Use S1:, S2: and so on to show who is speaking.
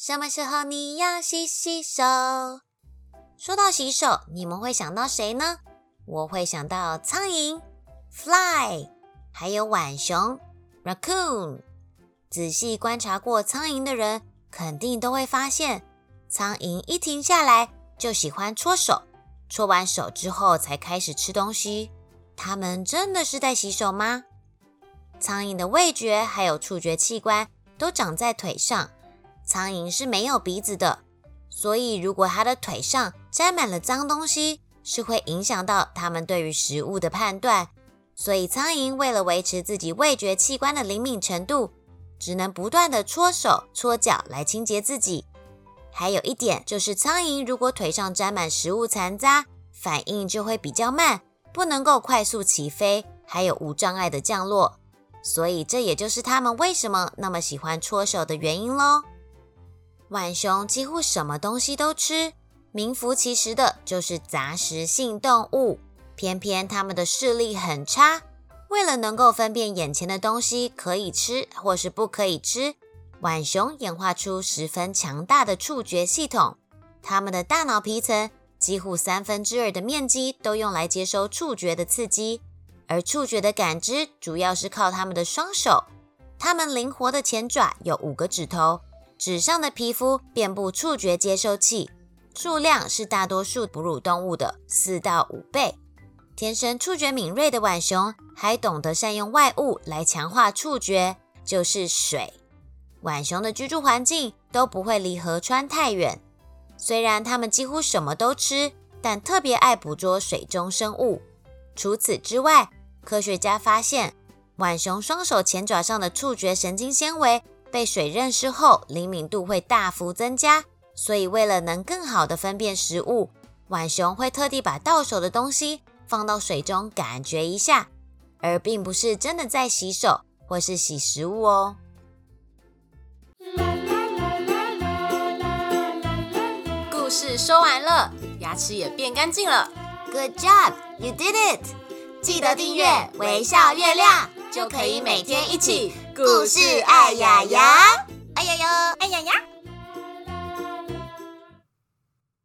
S1: 什么时候你要洗洗手？说到洗手，你们会想到谁呢？我会想到苍蝇 （fly），还有浣熊 （raccoon）。仔细观察过苍蝇的人，肯定都会发现，苍蝇一停下来就喜欢搓手，搓完手之后才开始吃东西。它们真的是在洗手吗？苍蝇的味觉还有触觉器官都长在腿上。苍蝇是没有鼻子的，所以如果它的腿上沾满了脏东西，是会影响到它们对于食物的判断。所以苍蝇为了维持自己味觉器官的灵敏程度，只能不断的搓手搓脚来清洁自己。还有一点就是，苍蝇如果腿上沾满食物残渣，反应就会比较慢，不能够快速起飞，还有无障碍的降落。所以这也就是它们为什么那么喜欢搓手的原因喽。浣熊几乎什么东西都吃，名副其实的就是杂食性动物。偏偏它们的视力很差，为了能够分辨眼前的东西可以吃或是不可以吃，浣熊演化出十分强大的触觉系统。它们的大脑皮层几乎三分之二的面积都用来接收触觉的刺激，而触觉的感知主要是靠它们的双手。它们灵活的前爪有五个指头。纸上的皮肤遍布触觉接收器，数量是大多数哺乳动物的四到五倍。天生触觉敏锐的浣熊还懂得善用外物来强化触觉，就是水。浣熊的居住环境都不会离河川太远，虽然它们几乎什么都吃，但特别爱捕捉水中生物。除此之外，科学家发现浣熊双手前爪上的触觉神经纤维。被水润湿后，灵敏度会大幅增加，所以为了能更好的分辨食物，浣熊会特地把到手的东西放到水中感觉一下，而并不是真的在洗手或是洗食物哦。
S2: 故事说完了，牙齿也变干净了。
S1: Good job, you did it！记得订阅微笑月亮，就可以每天一起。故事爱呀呀，
S2: 爱呀呀，
S1: 爱呀呀。